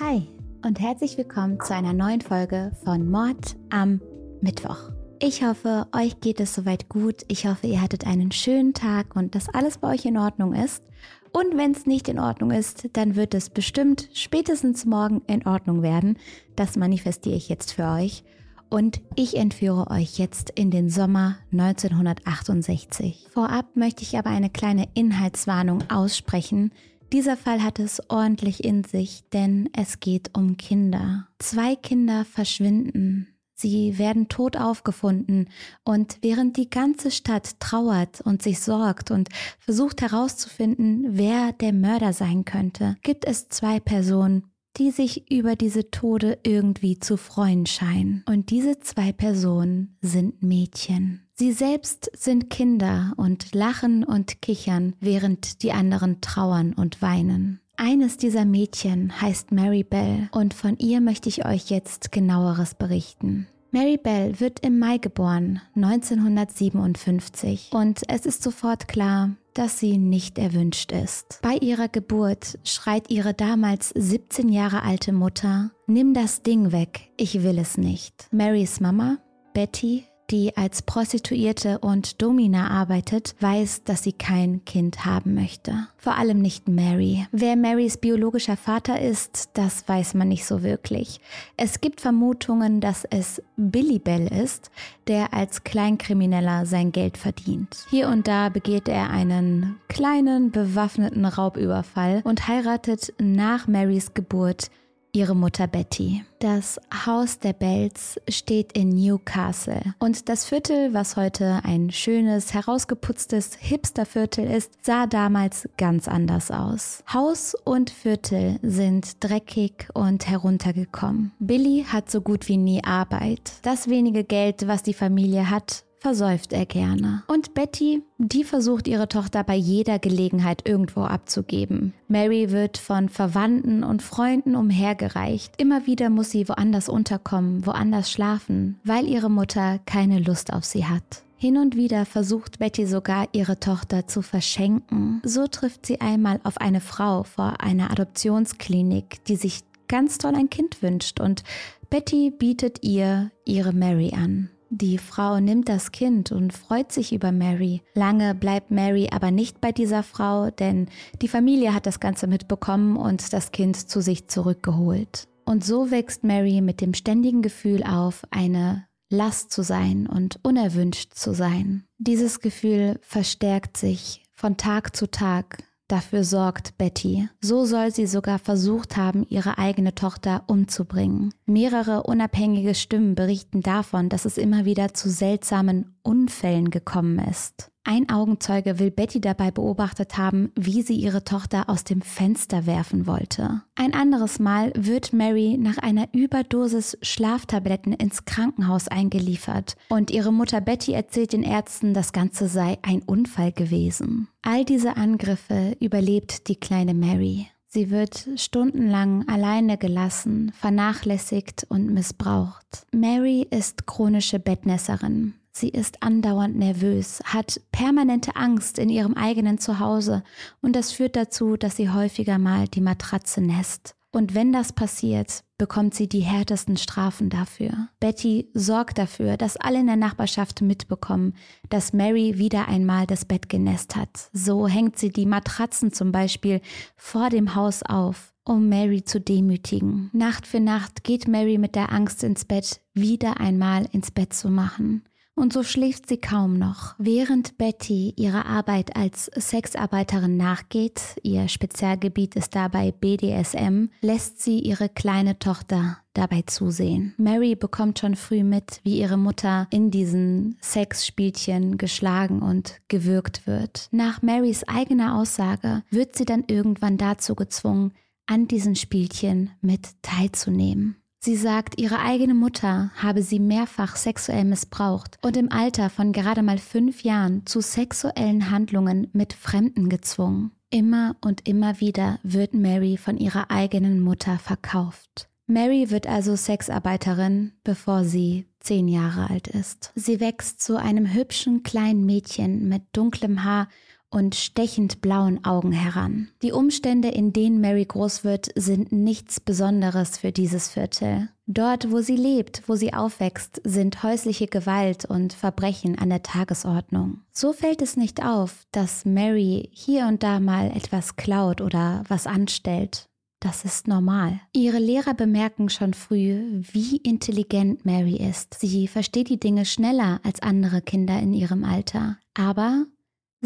Hi und herzlich willkommen zu einer neuen Folge von Mord am Mittwoch. Ich hoffe, euch geht es soweit gut. Ich hoffe, ihr hattet einen schönen Tag und dass alles bei euch in Ordnung ist. Und wenn es nicht in Ordnung ist, dann wird es bestimmt spätestens morgen in Ordnung werden. Das manifestiere ich jetzt für euch. Und ich entführe euch jetzt in den Sommer 1968. Vorab möchte ich aber eine kleine Inhaltswarnung aussprechen. Dieser Fall hat es ordentlich in sich, denn es geht um Kinder. Zwei Kinder verschwinden. Sie werden tot aufgefunden und während die ganze Stadt trauert und sich sorgt und versucht herauszufinden, wer der Mörder sein könnte, gibt es zwei Personen, die sich über diese Tode irgendwie zu freuen scheinen. Und diese zwei Personen sind Mädchen. Sie selbst sind Kinder und lachen und kichern, während die anderen trauern und weinen. Eines dieser Mädchen heißt Mary Bell und von ihr möchte ich euch jetzt genaueres berichten. Mary Bell wird im Mai geboren, 1957, und es ist sofort klar, dass sie nicht erwünscht ist. Bei ihrer Geburt schreit ihre damals 17 Jahre alte Mutter, Nimm das Ding weg, ich will es nicht. Marys Mama, Betty, die als Prostituierte und Domina arbeitet, weiß, dass sie kein Kind haben möchte. Vor allem nicht Mary. Wer Marys biologischer Vater ist, das weiß man nicht so wirklich. Es gibt Vermutungen, dass es Billy Bell ist, der als Kleinkrimineller sein Geld verdient. Hier und da begeht er einen kleinen bewaffneten Raubüberfall und heiratet nach Marys Geburt ihre Mutter Betty. Das Haus der Bells steht in Newcastle und das Viertel, was heute ein schönes, herausgeputztes Hipsterviertel ist, sah damals ganz anders aus. Haus und Viertel sind dreckig und heruntergekommen. Billy hat so gut wie nie Arbeit. Das wenige Geld, was die Familie hat, versäuft er gerne. Und Betty, die versucht ihre Tochter bei jeder Gelegenheit irgendwo abzugeben. Mary wird von Verwandten und Freunden umhergereicht. Immer wieder muss sie woanders unterkommen, woanders schlafen, weil ihre Mutter keine Lust auf sie hat. Hin und wieder versucht Betty sogar, ihre Tochter zu verschenken. So trifft sie einmal auf eine Frau vor einer Adoptionsklinik, die sich ganz toll ein Kind wünscht und Betty bietet ihr ihre Mary an. Die Frau nimmt das Kind und freut sich über Mary. Lange bleibt Mary aber nicht bei dieser Frau, denn die Familie hat das Ganze mitbekommen und das Kind zu sich zurückgeholt. Und so wächst Mary mit dem ständigen Gefühl auf, eine Last zu sein und unerwünscht zu sein. Dieses Gefühl verstärkt sich von Tag zu Tag Dafür sorgt Betty. So soll sie sogar versucht haben, ihre eigene Tochter umzubringen. Mehrere unabhängige Stimmen berichten davon, dass es immer wieder zu seltsamen Unfällen gekommen ist. Ein Augenzeuge will Betty dabei beobachtet haben, wie sie ihre Tochter aus dem Fenster werfen wollte. Ein anderes Mal wird Mary nach einer Überdosis Schlaftabletten ins Krankenhaus eingeliefert und ihre Mutter Betty erzählt den Ärzten, das Ganze sei ein Unfall gewesen. All diese Angriffe überlebt die kleine Mary. Sie wird stundenlang alleine gelassen, vernachlässigt und missbraucht. Mary ist chronische Bettnässerin. Sie ist andauernd nervös, hat permanente Angst in ihrem eigenen Zuhause und das führt dazu, dass sie häufiger mal die Matratze nässt. Und wenn das passiert, bekommt sie die härtesten Strafen dafür. Betty sorgt dafür, dass alle in der Nachbarschaft mitbekommen, dass Mary wieder einmal das Bett genässt hat. So hängt sie die Matratzen zum Beispiel vor dem Haus auf um Mary zu demütigen. Nacht für Nacht geht Mary mit der Angst ins Bett, wieder einmal ins Bett zu machen und so schläft sie kaum noch. Während Betty ihrer Arbeit als Sexarbeiterin nachgeht, ihr Spezialgebiet ist dabei BDSM, lässt sie ihre kleine Tochter dabei zusehen. Mary bekommt schon früh mit, wie ihre Mutter in diesen Sexspielchen geschlagen und gewürgt wird. Nach Marys eigener Aussage wird sie dann irgendwann dazu gezwungen, an diesen Spielchen mit teilzunehmen. Sie sagt, ihre eigene Mutter habe sie mehrfach sexuell missbraucht und im Alter von gerade mal fünf Jahren zu sexuellen Handlungen mit Fremden gezwungen. Immer und immer wieder wird Mary von ihrer eigenen Mutter verkauft. Mary wird also Sexarbeiterin, bevor sie zehn Jahre alt ist. Sie wächst zu einem hübschen kleinen Mädchen mit dunklem Haar und stechend blauen Augen heran. Die Umstände, in denen Mary groß wird, sind nichts Besonderes für dieses Viertel. Dort, wo sie lebt, wo sie aufwächst, sind häusliche Gewalt und Verbrechen an der Tagesordnung. So fällt es nicht auf, dass Mary hier und da mal etwas klaut oder was anstellt. Das ist normal. Ihre Lehrer bemerken schon früh, wie intelligent Mary ist. Sie versteht die Dinge schneller als andere Kinder in ihrem Alter. Aber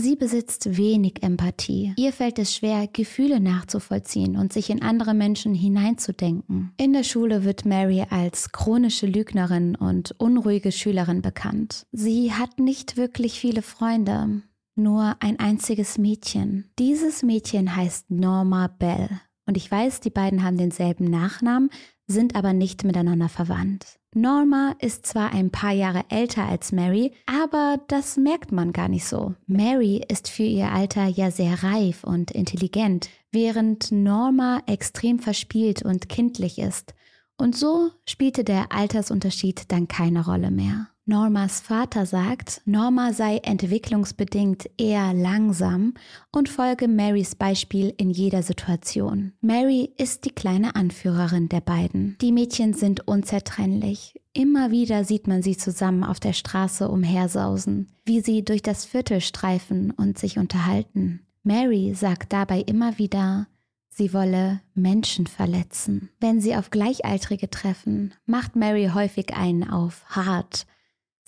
Sie besitzt wenig Empathie. Ihr fällt es schwer, Gefühle nachzuvollziehen und sich in andere Menschen hineinzudenken. In der Schule wird Mary als chronische Lügnerin und unruhige Schülerin bekannt. Sie hat nicht wirklich viele Freunde, nur ein einziges Mädchen. Dieses Mädchen heißt Norma Bell. Und ich weiß, die beiden haben denselben Nachnamen, sind aber nicht miteinander verwandt. Norma ist zwar ein paar Jahre älter als Mary, aber das merkt man gar nicht so. Mary ist für ihr Alter ja sehr reif und intelligent, während Norma extrem verspielt und kindlich ist. Und so spielte der Altersunterschied dann keine Rolle mehr. Normas Vater sagt, Norma sei entwicklungsbedingt eher langsam und folge Marys Beispiel in jeder Situation. Mary ist die kleine Anführerin der beiden. Die Mädchen sind unzertrennlich. Immer wieder sieht man sie zusammen auf der Straße umhersausen, wie sie durch das Viertel streifen und sich unterhalten. Mary sagt dabei immer wieder, sie wolle Menschen verletzen. Wenn sie auf Gleichaltrige treffen, macht Mary häufig einen auf hart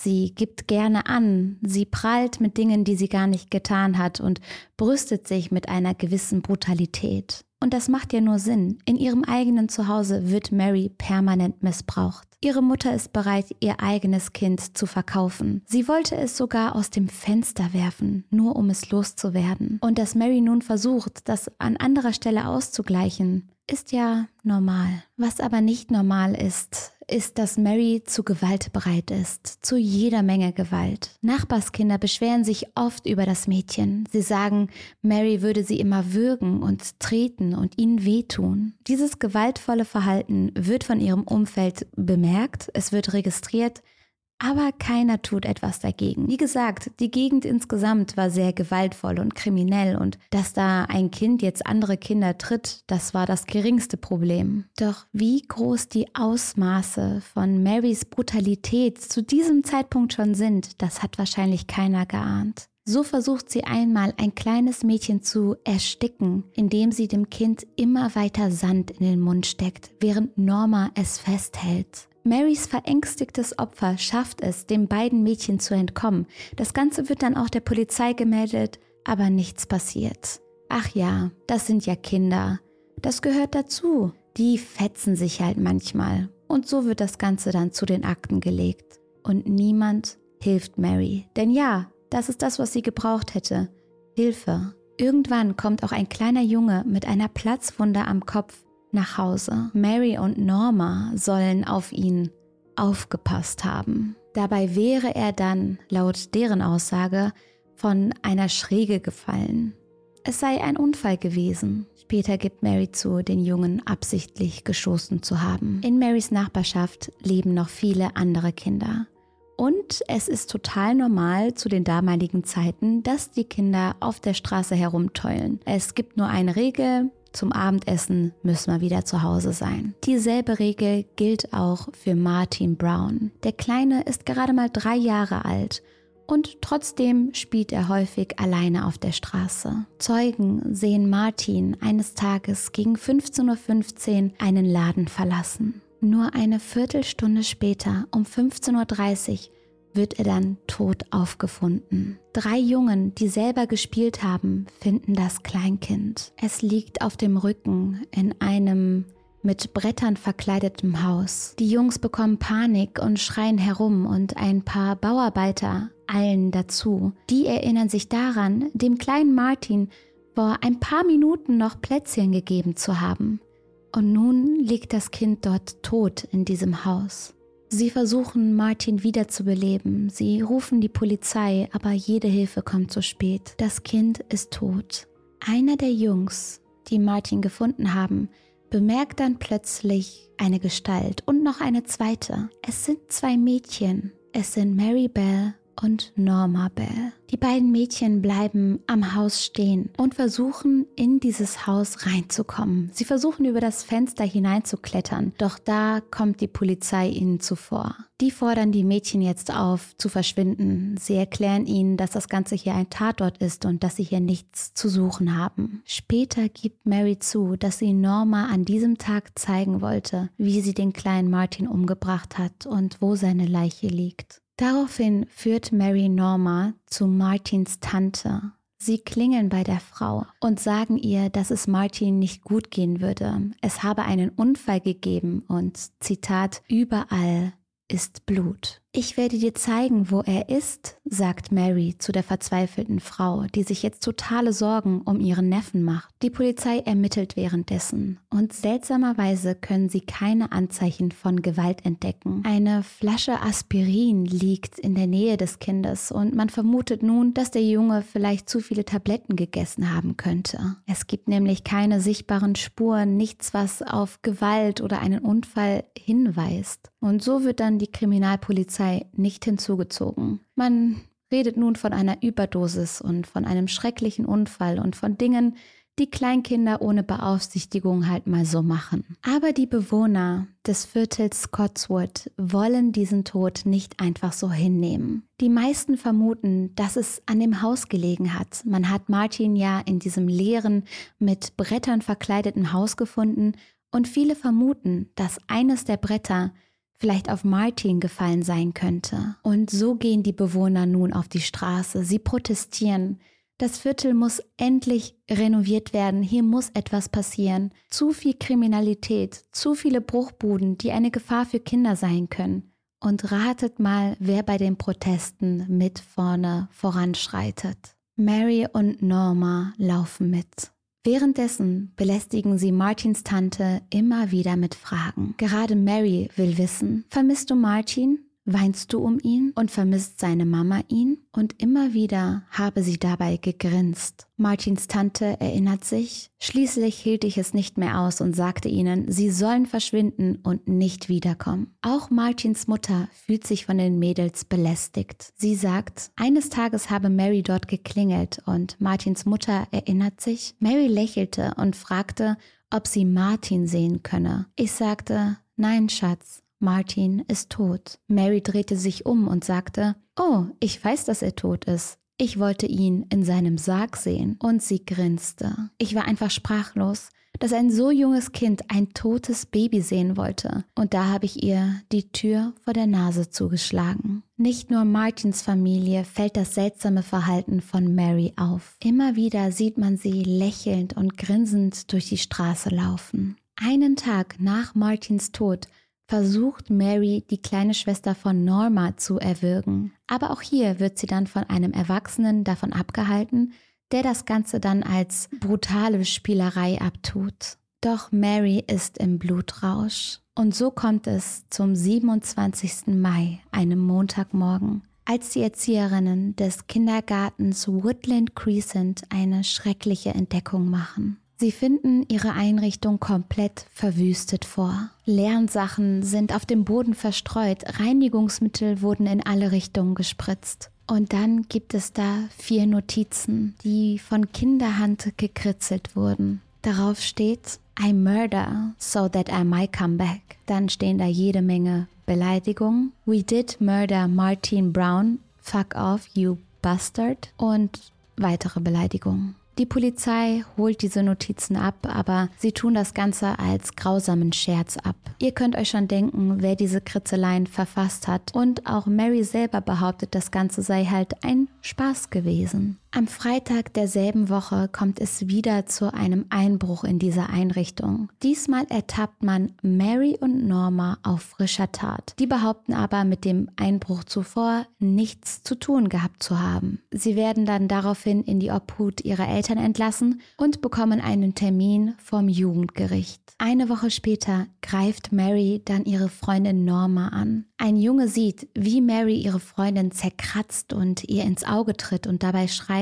Sie gibt gerne an, sie prahlt mit Dingen, die sie gar nicht getan hat und brüstet sich mit einer gewissen Brutalität. Und das macht ja nur Sinn. In ihrem eigenen Zuhause wird Mary permanent missbraucht. Ihre Mutter ist bereit, ihr eigenes Kind zu verkaufen. Sie wollte es sogar aus dem Fenster werfen, nur um es loszuwerden. Und dass Mary nun versucht, das an anderer Stelle auszugleichen, ist ja normal. Was aber nicht normal ist, ist, dass Mary zu Gewalt bereit ist, zu jeder Menge Gewalt. Nachbarskinder beschweren sich oft über das Mädchen. Sie sagen, Mary würde sie immer würgen und treten und ihnen wehtun. Dieses gewaltvolle Verhalten wird von ihrem Umfeld bemerkt, es wird registriert, aber keiner tut etwas dagegen. Wie gesagt, die Gegend insgesamt war sehr gewaltvoll und kriminell und dass da ein Kind jetzt andere Kinder tritt, das war das geringste Problem. Doch wie groß die Ausmaße von Marys Brutalität zu diesem Zeitpunkt schon sind, das hat wahrscheinlich keiner geahnt. So versucht sie einmal ein kleines Mädchen zu ersticken, indem sie dem Kind immer weiter Sand in den Mund steckt, während Norma es festhält. Marys verängstigtes Opfer schafft es, den beiden Mädchen zu entkommen. Das Ganze wird dann auch der Polizei gemeldet, aber nichts passiert. Ach ja, das sind ja Kinder. Das gehört dazu. Die fetzen sich halt manchmal. Und so wird das Ganze dann zu den Akten gelegt. Und niemand hilft Mary. Denn ja, das ist das, was sie gebraucht hätte. Hilfe. Irgendwann kommt auch ein kleiner Junge mit einer Platzwunde am Kopf nach Hause. Mary und Norma sollen auf ihn aufgepasst haben. Dabei wäre er dann, laut deren Aussage, von einer Schräge gefallen. Es sei ein Unfall gewesen. Später gibt Mary zu, den Jungen absichtlich gestoßen zu haben. In Marys Nachbarschaft leben noch viele andere Kinder. Und es ist total normal zu den damaligen Zeiten, dass die Kinder auf der Straße herumtollen. Es gibt nur eine Regel, zum Abendessen müssen wir wieder zu Hause sein. Dieselbe Regel gilt auch für Martin Brown. Der Kleine ist gerade mal drei Jahre alt und trotzdem spielt er häufig alleine auf der Straße. Zeugen sehen Martin eines Tages gegen 15.15 Uhr einen Laden verlassen. Nur eine Viertelstunde später, um 15.30 Uhr, wird er dann tot aufgefunden. Drei Jungen, die selber gespielt haben, finden das Kleinkind. Es liegt auf dem Rücken in einem mit Brettern verkleideten Haus. Die Jungs bekommen Panik und schreien herum und ein paar Bauarbeiter eilen dazu. Die erinnern sich daran, dem kleinen Martin vor ein paar Minuten noch Plätzchen gegeben zu haben. Und nun liegt das Kind dort tot in diesem Haus. Sie versuchen, Martin wiederzubeleben. Sie rufen die Polizei, aber jede Hilfe kommt zu spät. Das Kind ist tot. Einer der Jungs, die Martin gefunden haben, bemerkt dann plötzlich eine Gestalt und noch eine zweite. Es sind zwei Mädchen. Es sind Mary Bell und Norma Bell. Die beiden Mädchen bleiben am Haus stehen und versuchen in dieses Haus reinzukommen. Sie versuchen über das Fenster hineinzuklettern, doch da kommt die Polizei ihnen zuvor. Die fordern die Mädchen jetzt auf, zu verschwinden. Sie erklären ihnen, dass das Ganze hier ein Tatort ist und dass sie hier nichts zu suchen haben. Später gibt Mary zu, dass sie Norma an diesem Tag zeigen wollte, wie sie den kleinen Martin umgebracht hat und wo seine Leiche liegt. Daraufhin führt Mary Norma zu Martins Tante. Sie klingeln bei der Frau und sagen ihr, dass es Martin nicht gut gehen würde. Es habe einen Unfall gegeben und Zitat, überall ist Blut. Ich werde dir zeigen, wo er ist, sagt Mary zu der verzweifelten Frau, die sich jetzt totale Sorgen um ihren Neffen macht. Die Polizei ermittelt währenddessen und seltsamerweise können sie keine Anzeichen von Gewalt entdecken. Eine Flasche Aspirin liegt in der Nähe des Kindes und man vermutet nun, dass der Junge vielleicht zu viele Tabletten gegessen haben könnte. Es gibt nämlich keine sichtbaren Spuren, nichts, was auf Gewalt oder einen Unfall hinweist. Und so wird dann die Kriminalpolizei Polizei nicht hinzugezogen. Man redet nun von einer Überdosis und von einem schrecklichen Unfall und von Dingen, die Kleinkinder ohne Beaufsichtigung halt mal so machen. Aber die Bewohner des Viertels Scotswood wollen diesen Tod nicht einfach so hinnehmen. Die meisten vermuten, dass es an dem Haus gelegen hat. Man hat Martin ja in diesem leeren, mit Brettern verkleideten Haus gefunden und viele vermuten, dass eines der Bretter vielleicht auf Martin gefallen sein könnte. Und so gehen die Bewohner nun auf die Straße. Sie protestieren. Das Viertel muss endlich renoviert werden. Hier muss etwas passieren. Zu viel Kriminalität, zu viele Bruchbuden, die eine Gefahr für Kinder sein können. Und ratet mal, wer bei den Protesten mit vorne voranschreitet. Mary und Norma laufen mit. Währenddessen belästigen sie Martins Tante immer wieder mit Fragen. Gerade Mary will wissen, vermisst du Martin? Weinst du um ihn und vermisst seine Mama ihn? Und immer wieder habe sie dabei gegrinst. Martins Tante erinnert sich, schließlich hielt ich es nicht mehr aus und sagte ihnen, sie sollen verschwinden und nicht wiederkommen. Auch Martins Mutter fühlt sich von den Mädels belästigt. Sie sagt, eines Tages habe Mary dort geklingelt und Martins Mutter erinnert sich. Mary lächelte und fragte, ob sie Martin sehen könne. Ich sagte, nein, Schatz, Martin ist tot. Mary drehte sich um und sagte, Oh, ich weiß, dass er tot ist. Ich wollte ihn in seinem Sarg sehen. Und sie grinste. Ich war einfach sprachlos, dass ein so junges Kind ein totes Baby sehen wollte. Und da habe ich ihr die Tür vor der Nase zugeschlagen. Nicht nur Martins Familie fällt das seltsame Verhalten von Mary auf. Immer wieder sieht man sie lächelnd und grinsend durch die Straße laufen. Einen Tag nach Martins Tod versucht Mary, die kleine Schwester von Norma zu erwürgen. Aber auch hier wird sie dann von einem Erwachsenen davon abgehalten, der das Ganze dann als brutale Spielerei abtut. Doch Mary ist im Blutrausch. Und so kommt es zum 27. Mai, einem Montagmorgen, als die Erzieherinnen des Kindergartens Woodland Crescent eine schreckliche Entdeckung machen. Sie finden ihre Einrichtung komplett verwüstet vor. Lernsachen sind auf dem Boden verstreut, Reinigungsmittel wurden in alle Richtungen gespritzt. Und dann gibt es da vier Notizen, die von Kinderhand gekritzelt wurden. Darauf steht, I murder so that I might come back. Dann stehen da jede Menge Beleidigungen. We did murder Martin Brown. Fuck off, you bastard. Und weitere Beleidigungen. Die Polizei holt diese Notizen ab, aber sie tun das Ganze als grausamen Scherz ab. Ihr könnt euch schon denken, wer diese Kritzeleien verfasst hat. Und auch Mary selber behauptet, das Ganze sei halt ein Spaß gewesen. Am Freitag derselben Woche kommt es wieder zu einem Einbruch in diese Einrichtung. Diesmal ertappt man Mary und Norma auf frischer Tat. Die behaupten aber, mit dem Einbruch zuvor nichts zu tun gehabt zu haben. Sie werden dann daraufhin in die Obhut ihrer Eltern entlassen und bekommen einen Termin vom Jugendgericht. Eine Woche später greift Mary dann ihre Freundin Norma an. Ein Junge sieht, wie Mary ihre Freundin zerkratzt und ihr ins Auge tritt und dabei schreit,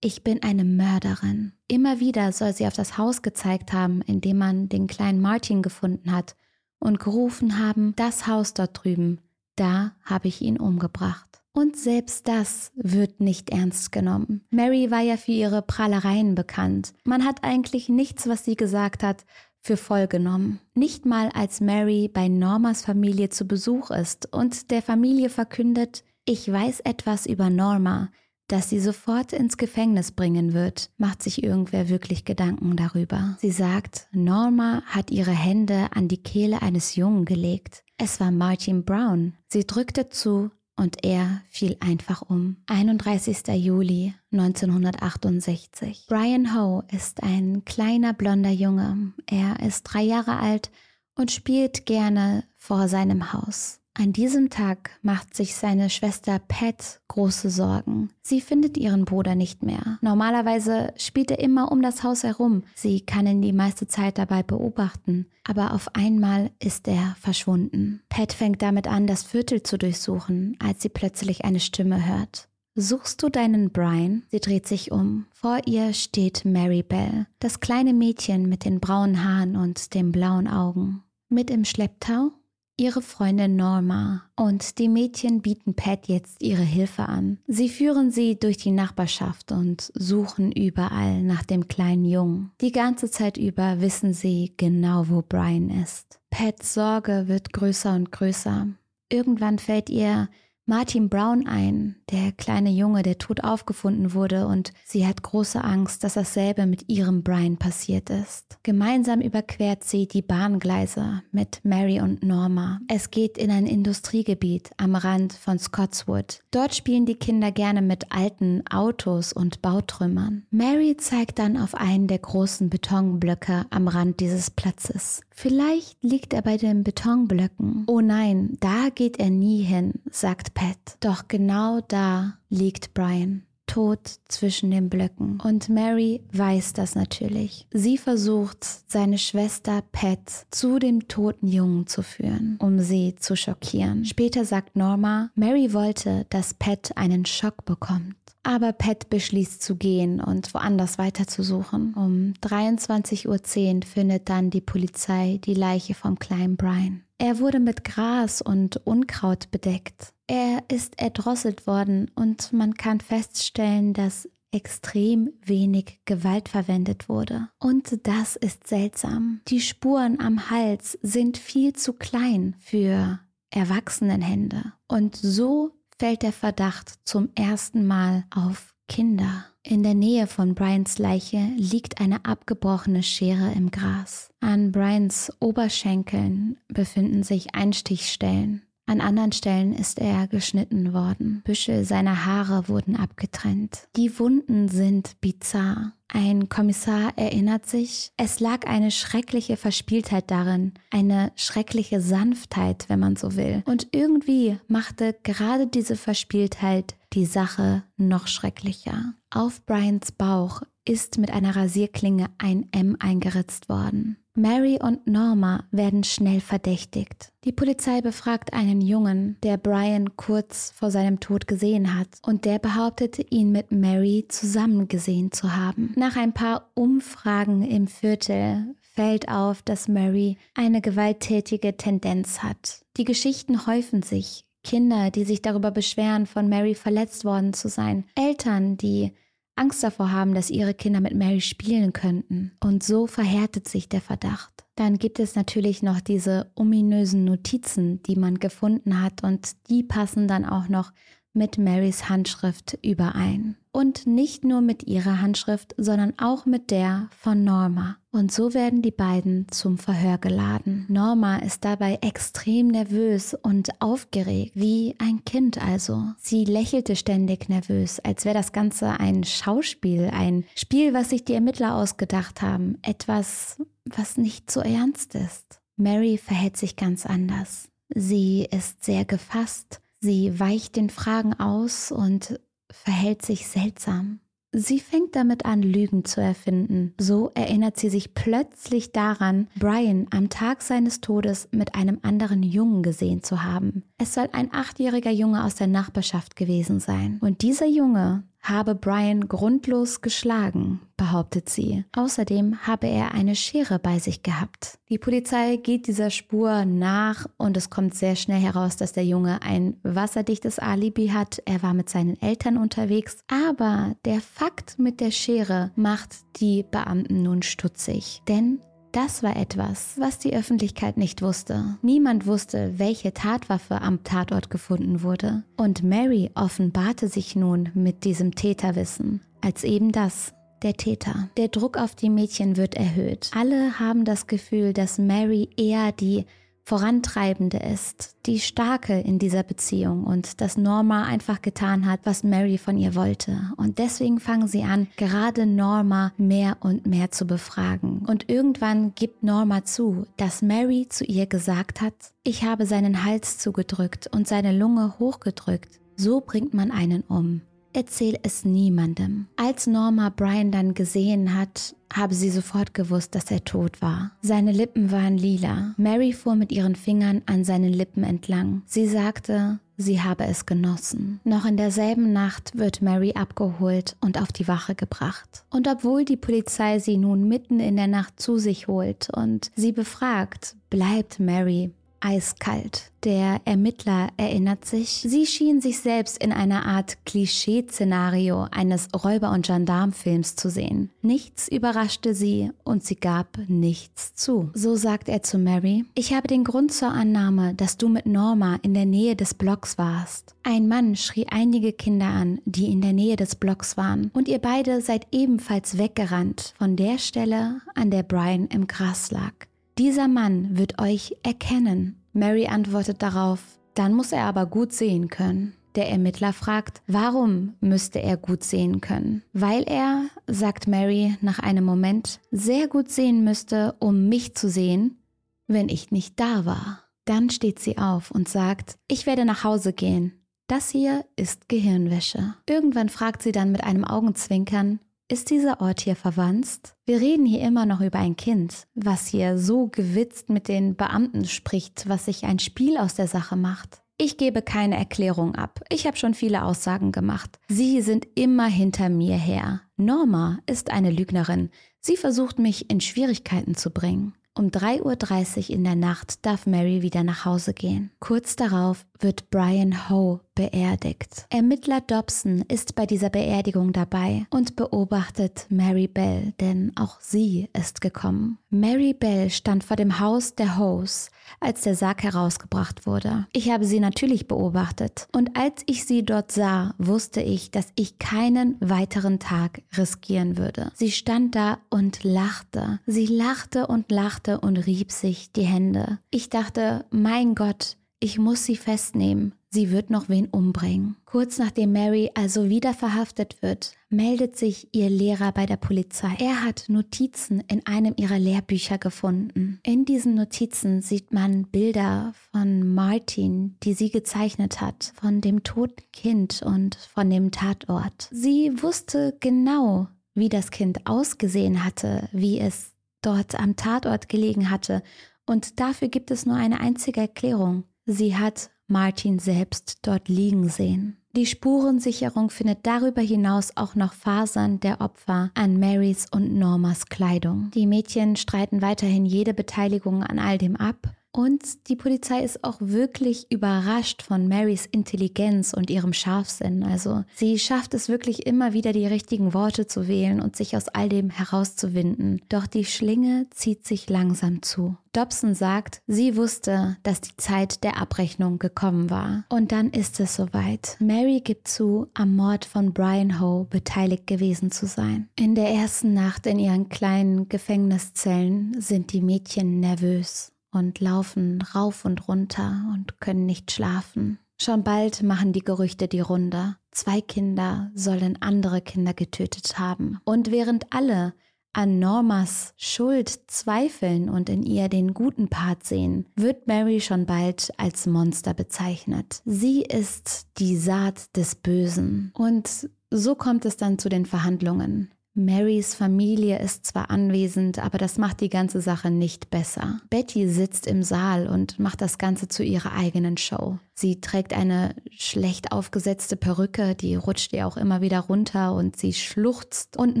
ich bin eine Mörderin. Immer wieder soll sie auf das Haus gezeigt haben, in dem man den kleinen Martin gefunden hat und gerufen haben, das Haus dort drüben, da habe ich ihn umgebracht. Und selbst das wird nicht ernst genommen. Mary war ja für ihre Prahlereien bekannt. Man hat eigentlich nichts, was sie gesagt hat, für voll genommen. Nicht mal als Mary bei Normas Familie zu Besuch ist und der Familie verkündet, ich weiß etwas über Norma, das sie sofort ins Gefängnis bringen wird, macht sich irgendwer wirklich Gedanken darüber. Sie sagt, Norma hat ihre Hände an die Kehle eines Jungen gelegt. Es war Martin Brown. Sie drückte zu und er fiel einfach um. 31. Juli 1968. Brian Ho ist ein kleiner blonder Junge. Er ist drei Jahre alt und spielt gerne vor seinem Haus. An diesem Tag macht sich seine Schwester Pat große Sorgen. Sie findet ihren Bruder nicht mehr. Normalerweise spielt er immer um das Haus herum. Sie kann ihn die meiste Zeit dabei beobachten. Aber auf einmal ist er verschwunden. Pat fängt damit an, das Viertel zu durchsuchen, als sie plötzlich eine Stimme hört. Suchst du deinen Brian? Sie dreht sich um. Vor ihr steht Mary Bell, das kleine Mädchen mit den braunen Haaren und den blauen Augen. Mit im Schlepptau ihre Freundin Norma und die Mädchen bieten Pat jetzt ihre Hilfe an. Sie führen sie durch die Nachbarschaft und suchen überall nach dem kleinen Jungen. Die ganze Zeit über wissen sie genau, wo Brian ist. Pats Sorge wird größer und größer. Irgendwann fällt ihr Martin Brown ein, der kleine Junge, der tot aufgefunden wurde, und sie hat große Angst, dass dasselbe mit ihrem Brian passiert ist. Gemeinsam überquert sie die Bahngleise mit Mary und Norma. Es geht in ein Industriegebiet am Rand von Scotswood. Dort spielen die Kinder gerne mit alten Autos und Bautrümmern. Mary zeigt dann auf einen der großen Betonblöcke am Rand dieses Platzes. Vielleicht liegt er bei den Betonblöcken. Oh nein, da geht er nie hin, sagt Pat. Doch genau da liegt Brian tot zwischen den Blöcken. Und Mary weiß das natürlich. Sie versucht, seine Schwester Pat zu dem toten Jungen zu führen, um sie zu schockieren. Später sagt Norma, Mary wollte, dass Pat einen Schock bekommt. Aber Pat beschließt zu gehen und woanders weiterzusuchen. Um 23.10 Uhr findet dann die Polizei die Leiche vom kleinen Brian. Er wurde mit Gras und Unkraut bedeckt. Er ist erdrosselt worden und man kann feststellen, dass extrem wenig Gewalt verwendet wurde. Und das ist seltsam. Die Spuren am Hals sind viel zu klein für Erwachsenenhände. Und so fällt der Verdacht zum ersten Mal auf Kinder. In der Nähe von Brians Leiche liegt eine abgebrochene Schere im Gras. An Brians Oberschenkeln befinden sich Einstichstellen. An anderen Stellen ist er geschnitten worden. Büschel seiner Haare wurden abgetrennt. Die Wunden sind bizarr. Ein Kommissar erinnert sich, es lag eine schreckliche Verspieltheit darin, eine schreckliche Sanftheit, wenn man so will. Und irgendwie machte gerade diese Verspieltheit die Sache noch schrecklicher. Auf Brians Bauch ist mit einer Rasierklinge ein M eingeritzt worden. Mary und Norma werden schnell verdächtigt. Die Polizei befragt einen Jungen, der Brian kurz vor seinem Tod gesehen hat, und der behauptete, ihn mit Mary zusammen gesehen zu haben. Nach ein paar Umfragen im Viertel fällt auf, dass Mary eine gewalttätige Tendenz hat. Die Geschichten häufen sich. Kinder, die sich darüber beschweren, von Mary verletzt worden zu sein. Eltern, die Angst davor haben, dass ihre Kinder mit Mary spielen könnten. Und so verhärtet sich der Verdacht. Dann gibt es natürlich noch diese ominösen Notizen, die man gefunden hat und die passen dann auch noch mit Marys Handschrift überein. Und nicht nur mit ihrer Handschrift, sondern auch mit der von Norma. Und so werden die beiden zum Verhör geladen. Norma ist dabei extrem nervös und aufgeregt, wie ein Kind also. Sie lächelte ständig nervös, als wäre das Ganze ein Schauspiel, ein Spiel, was sich die Ermittler ausgedacht haben. Etwas, was nicht so ernst ist. Mary verhält sich ganz anders. Sie ist sehr gefasst Sie weicht den Fragen aus und verhält sich seltsam. Sie fängt damit an, Lügen zu erfinden. So erinnert sie sich plötzlich daran, Brian am Tag seines Todes mit einem anderen Jungen gesehen zu haben. Es soll ein achtjähriger Junge aus der Nachbarschaft gewesen sein. Und dieser Junge habe Brian grundlos geschlagen, behauptet sie. Außerdem habe er eine Schere bei sich gehabt. Die Polizei geht dieser Spur nach und es kommt sehr schnell heraus, dass der Junge ein wasserdichtes Alibi hat. Er war mit seinen Eltern unterwegs. Aber der Fakt mit der Schere macht die Beamten nun stutzig. Denn das war etwas, was die Öffentlichkeit nicht wusste. Niemand wusste, welche Tatwaffe am Tatort gefunden wurde. Und Mary offenbarte sich nun mit diesem Täterwissen als eben das, der Täter. Der Druck auf die Mädchen wird erhöht. Alle haben das Gefühl, dass Mary eher die Vorantreibende ist, die Starke in dieser Beziehung und dass Norma einfach getan hat, was Mary von ihr wollte. Und deswegen fangen sie an, gerade Norma mehr und mehr zu befragen. Und irgendwann gibt Norma zu, dass Mary zu ihr gesagt hat, ich habe seinen Hals zugedrückt und seine Lunge hochgedrückt. So bringt man einen um. Erzähl es niemandem. Als Norma Brian dann gesehen hat, habe sie sofort gewusst, dass er tot war. Seine Lippen waren lila. Mary fuhr mit ihren Fingern an seinen Lippen entlang. Sie sagte, sie habe es genossen. Noch in derselben Nacht wird Mary abgeholt und auf die Wache gebracht. Und obwohl die Polizei sie nun mitten in der Nacht zu sich holt und sie befragt, bleibt Mary eiskalt. Der Ermittler erinnert sich, sie schien sich selbst in einer Art Klischee-Szenario eines Räuber- und Gendarmfilms zu sehen. Nichts überraschte sie und sie gab nichts zu. So sagt er zu Mary, ich habe den Grund zur Annahme, dass du mit Norma in der Nähe des Blocks warst. Ein Mann schrie einige Kinder an, die in der Nähe des Blocks waren, und ihr beide seid ebenfalls weggerannt von der Stelle, an der Brian im Gras lag. Dieser Mann wird euch erkennen. Mary antwortet darauf, dann muss er aber gut sehen können. Der Ermittler fragt, warum müsste er gut sehen können? Weil er, sagt Mary nach einem Moment, sehr gut sehen müsste, um mich zu sehen, wenn ich nicht da war. Dann steht sie auf und sagt, ich werde nach Hause gehen. Das hier ist Gehirnwäsche. Irgendwann fragt sie dann mit einem Augenzwinkern, ist dieser Ort hier verwandt? Wir reden hier immer noch über ein Kind, was hier so gewitzt mit den Beamten spricht, was sich ein Spiel aus der Sache macht. Ich gebe keine Erklärung ab. Ich habe schon viele Aussagen gemacht. Sie sind immer hinter mir her. Norma ist eine Lügnerin. Sie versucht mich in Schwierigkeiten zu bringen. Um 3.30 Uhr in der Nacht darf Mary wieder nach Hause gehen. Kurz darauf wird Brian Ho beerdigt. Ermittler Dobson ist bei dieser Beerdigung dabei und beobachtet Mary Bell, denn auch sie ist gekommen. Mary Bell stand vor dem Haus der Hoes, als der Sarg herausgebracht wurde. Ich habe sie natürlich beobachtet und als ich sie dort sah, wusste ich, dass ich keinen weiteren Tag riskieren würde. Sie stand da und lachte. Sie lachte und lachte und rieb sich die Hände. Ich dachte, mein Gott, ich muss sie festnehmen. Sie wird noch wen umbringen. Kurz nachdem Mary also wieder verhaftet wird, meldet sich ihr Lehrer bei der Polizei. Er hat Notizen in einem ihrer Lehrbücher gefunden. In diesen Notizen sieht man Bilder von Martin, die sie gezeichnet hat, von dem toten Kind und von dem Tatort. Sie wusste genau, wie das Kind ausgesehen hatte, wie es dort am Tatort gelegen hatte. Und dafür gibt es nur eine einzige Erklärung. Sie hat Martin selbst dort liegen sehen. Die Spurensicherung findet darüber hinaus auch noch Fasern der Opfer an Marys und Normas Kleidung. Die Mädchen streiten weiterhin jede Beteiligung an all dem ab und die Polizei ist auch wirklich überrascht von Marys Intelligenz und ihrem Scharfsinn. Also sie schafft es wirklich immer wieder die richtigen Worte zu wählen und sich aus all dem herauszuwinden. Doch die Schlinge zieht sich langsam zu. Dobson sagt, sie wusste, dass die Zeit der Abrechnung gekommen war. Und dann ist es soweit. Mary gibt zu, am Mord von Brian Ho beteiligt gewesen zu sein. In der ersten Nacht in ihren kleinen Gefängniszellen sind die Mädchen nervös und laufen rauf und runter und können nicht schlafen. Schon bald machen die Gerüchte die Runde. Zwei Kinder sollen andere Kinder getötet haben. Und während alle an Normas Schuld zweifeln und in ihr den guten Part sehen, wird Mary schon bald als Monster bezeichnet. Sie ist die Saat des Bösen. Und so kommt es dann zu den Verhandlungen. Marys Familie ist zwar anwesend, aber das macht die ganze Sache nicht besser. Betty sitzt im Saal und macht das Ganze zu ihrer eigenen Show. Sie trägt eine schlecht aufgesetzte Perücke, die rutscht ihr auch immer wieder runter und sie schluchzt und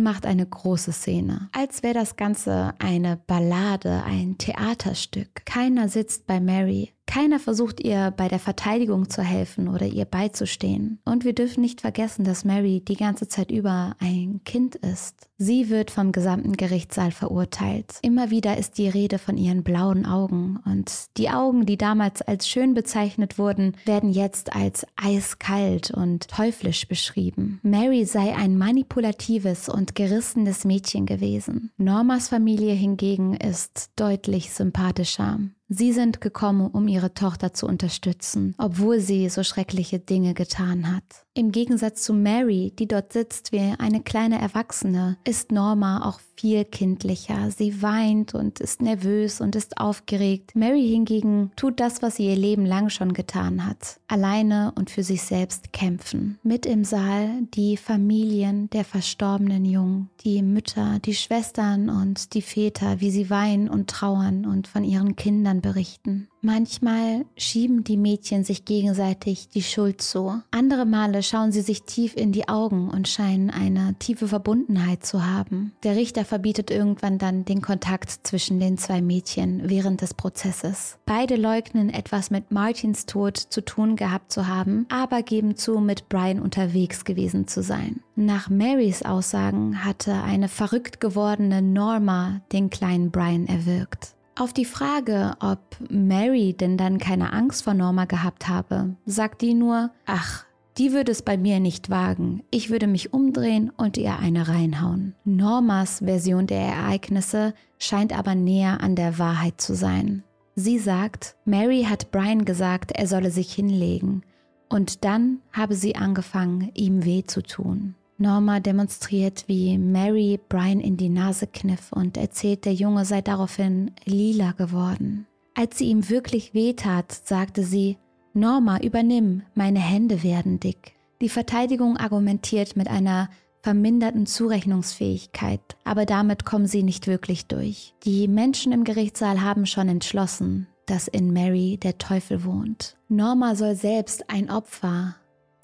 macht eine große Szene. Als wäre das Ganze eine Ballade, ein Theaterstück. Keiner sitzt bei Mary, keiner versucht ihr bei der Verteidigung zu helfen oder ihr beizustehen. Und wir dürfen nicht vergessen, dass Mary die ganze Zeit über ein Kind ist. Sie wird vom gesamten Gerichtssaal verurteilt. Immer wieder ist die Rede von ihren blauen Augen. Und die Augen, die damals als schön bezeichnet wurden, werden jetzt als eiskalt und teuflisch beschrieben. Mary sei ein manipulatives und gerissenes Mädchen gewesen. Normas Familie hingegen ist deutlich sympathischer. Sie sind gekommen, um ihre Tochter zu unterstützen, obwohl sie so schreckliche Dinge getan hat. Im Gegensatz zu Mary, die dort sitzt wie eine kleine Erwachsene, ist Norma auch viel kindlicher. Sie weint und ist nervös und ist aufgeregt. Mary hingegen tut das, was sie ihr Leben lang schon getan hat. Alleine und für sich selbst kämpfen. Mit im Saal die Familien der verstorbenen Jungen, die Mütter, die Schwestern und die Väter, wie sie weinen und trauern und von ihren Kindern berichten. Manchmal schieben die Mädchen sich gegenseitig die Schuld zu. Andere Male schauen sie sich tief in die Augen und scheinen eine tiefe Verbundenheit zu haben. Der Richter verbietet irgendwann dann den Kontakt zwischen den zwei Mädchen während des Prozesses. Beide leugnen etwas mit Martins Tod zu tun gehabt zu haben, aber geben zu, mit Brian unterwegs gewesen zu sein. Nach Marys Aussagen hatte eine verrückt gewordene Norma den kleinen Brian erwürgt. Auf die Frage, ob Mary denn dann keine Angst vor Norma gehabt habe, sagt die nur, ach, die würde es bei mir nicht wagen. Ich würde mich umdrehen und ihr eine reinhauen. Normas Version der Ereignisse scheint aber näher an der Wahrheit zu sein. Sie sagt, Mary hat Brian gesagt, er solle sich hinlegen. Und dann habe sie angefangen, ihm weh zu tun. Norma demonstriert, wie Mary Brian in die Nase kniff und erzählt, der Junge sei daraufhin lila geworden. Als sie ihm wirklich wehtat, sagte sie, Norma, übernimm, meine Hände werden dick. Die Verteidigung argumentiert mit einer verminderten Zurechnungsfähigkeit, aber damit kommen sie nicht wirklich durch. Die Menschen im Gerichtssaal haben schon entschlossen, dass in Mary der Teufel wohnt. Norma soll selbst ein Opfer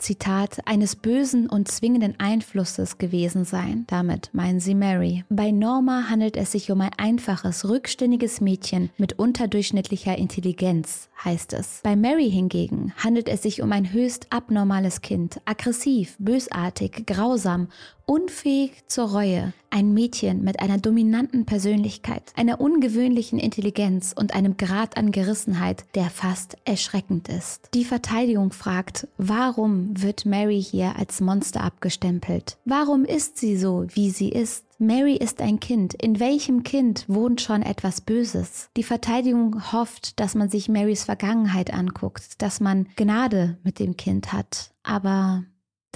Zitat, eines bösen und zwingenden Einflusses gewesen sein. Damit meinen sie Mary. Bei Norma handelt es sich um ein einfaches, rückständiges Mädchen mit unterdurchschnittlicher Intelligenz, heißt es. Bei Mary hingegen handelt es sich um ein höchst abnormales Kind, aggressiv, bösartig, grausam unfähig zur Reue, ein Mädchen mit einer dominanten Persönlichkeit, einer ungewöhnlichen Intelligenz und einem Grad an Gerissenheit, der fast erschreckend ist. Die Verteidigung fragt, warum wird Mary hier als Monster abgestempelt? Warum ist sie so, wie sie ist? Mary ist ein Kind. In welchem Kind wohnt schon etwas Böses? Die Verteidigung hofft, dass man sich Marys Vergangenheit anguckt, dass man Gnade mit dem Kind hat. Aber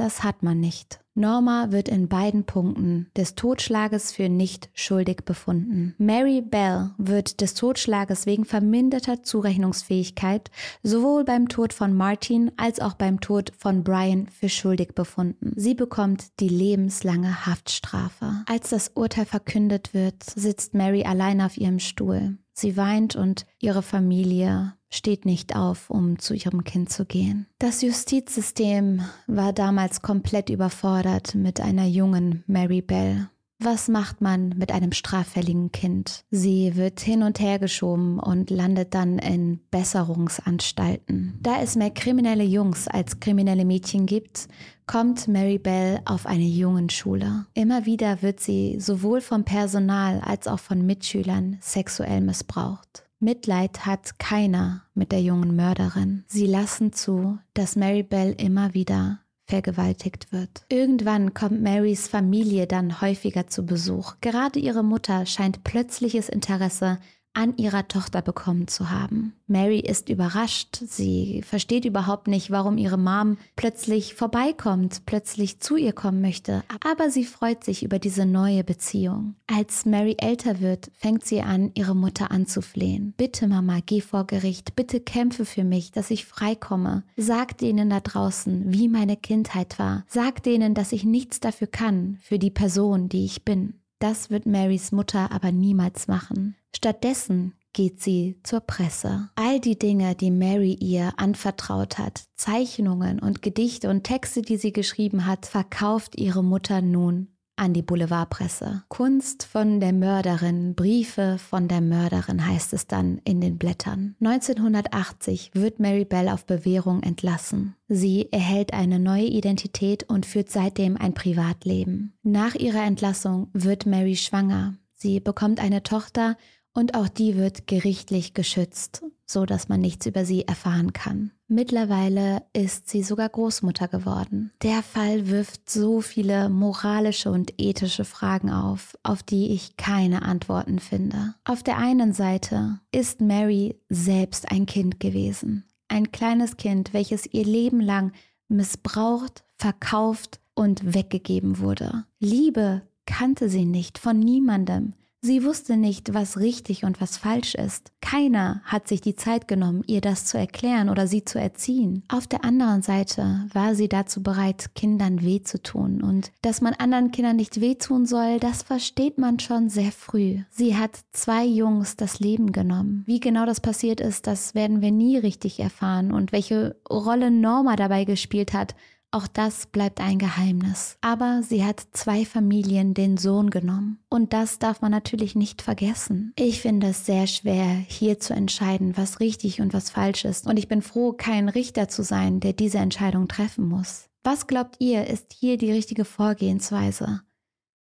das hat man nicht. Norma wird in beiden Punkten des Totschlages für nicht schuldig befunden. Mary Bell wird des Totschlages wegen verminderter Zurechnungsfähigkeit sowohl beim Tod von Martin als auch beim Tod von Brian für schuldig befunden. Sie bekommt die lebenslange Haftstrafe. Als das Urteil verkündet wird, sitzt Mary allein auf ihrem Stuhl. Sie weint und ihre Familie steht nicht auf, um zu ihrem Kind zu gehen. Das Justizsystem war damals komplett überfordert mit einer jungen Mary Bell. Was macht man mit einem straffälligen Kind? Sie wird hin und her geschoben und landet dann in Besserungsanstalten. Da es mehr kriminelle Jungs als kriminelle Mädchen gibt, kommt Mary Bell auf eine Jungenschule. Immer wieder wird sie sowohl vom Personal als auch von Mitschülern sexuell missbraucht. Mitleid hat keiner mit der jungen Mörderin. Sie lassen zu, dass Mary Bell immer wieder vergewaltigt wird. Irgendwann kommt Marys Familie dann häufiger zu Besuch. Gerade ihre Mutter scheint plötzliches Interesse an ihrer Tochter bekommen zu haben. Mary ist überrascht. Sie versteht überhaupt nicht, warum ihre Mom plötzlich vorbeikommt, plötzlich zu ihr kommen möchte. Aber sie freut sich über diese neue Beziehung. Als Mary älter wird, fängt sie an, ihre Mutter anzuflehen. Bitte, Mama, geh vor Gericht. Bitte kämpfe für mich, dass ich freikomme. Sag denen da draußen, wie meine Kindheit war. Sag denen, dass ich nichts dafür kann, für die Person, die ich bin. Das wird Marys Mutter aber niemals machen. Stattdessen geht sie zur Presse. All die Dinge, die Mary ihr anvertraut hat, Zeichnungen und Gedichte und Texte, die sie geschrieben hat, verkauft ihre Mutter nun an die Boulevardpresse. Kunst von der Mörderin, Briefe von der Mörderin heißt es dann in den Blättern. 1980 wird Mary Bell auf Bewährung entlassen. Sie erhält eine neue Identität und führt seitdem ein Privatleben. Nach ihrer Entlassung wird Mary schwanger. Sie bekommt eine Tochter und auch die wird gerichtlich geschützt, so dass man nichts über sie erfahren kann. Mittlerweile ist sie sogar Großmutter geworden. Der Fall wirft so viele moralische und ethische Fragen auf, auf die ich keine Antworten finde. Auf der einen Seite ist Mary selbst ein Kind gewesen. Ein kleines Kind, welches ihr Leben lang missbraucht, verkauft und weggegeben wurde. Liebe kannte sie nicht von niemandem. Sie wusste nicht, was richtig und was falsch ist. Keiner hat sich die Zeit genommen, ihr das zu erklären oder sie zu erziehen. Auf der anderen Seite war sie dazu bereit, Kindern weh zu tun. Und dass man anderen Kindern nicht wehtun soll, das versteht man schon sehr früh. Sie hat zwei Jungs das Leben genommen. Wie genau das passiert ist, das werden wir nie richtig erfahren. Und welche Rolle Norma dabei gespielt hat, auch das bleibt ein Geheimnis. Aber sie hat zwei Familien den Sohn genommen. Und das darf man natürlich nicht vergessen. Ich finde es sehr schwer, hier zu entscheiden, was richtig und was falsch ist. Und ich bin froh, kein Richter zu sein, der diese Entscheidung treffen muss. Was glaubt ihr, ist hier die richtige Vorgehensweise?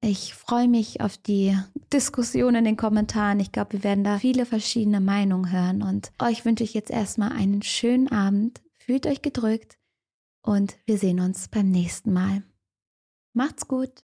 Ich freue mich auf die Diskussion in den Kommentaren. Ich glaube, wir werden da viele verschiedene Meinungen hören. Und euch wünsche ich jetzt erstmal einen schönen Abend. Fühlt euch gedrückt und wir sehen uns beim nächsten Mal. Macht's gut!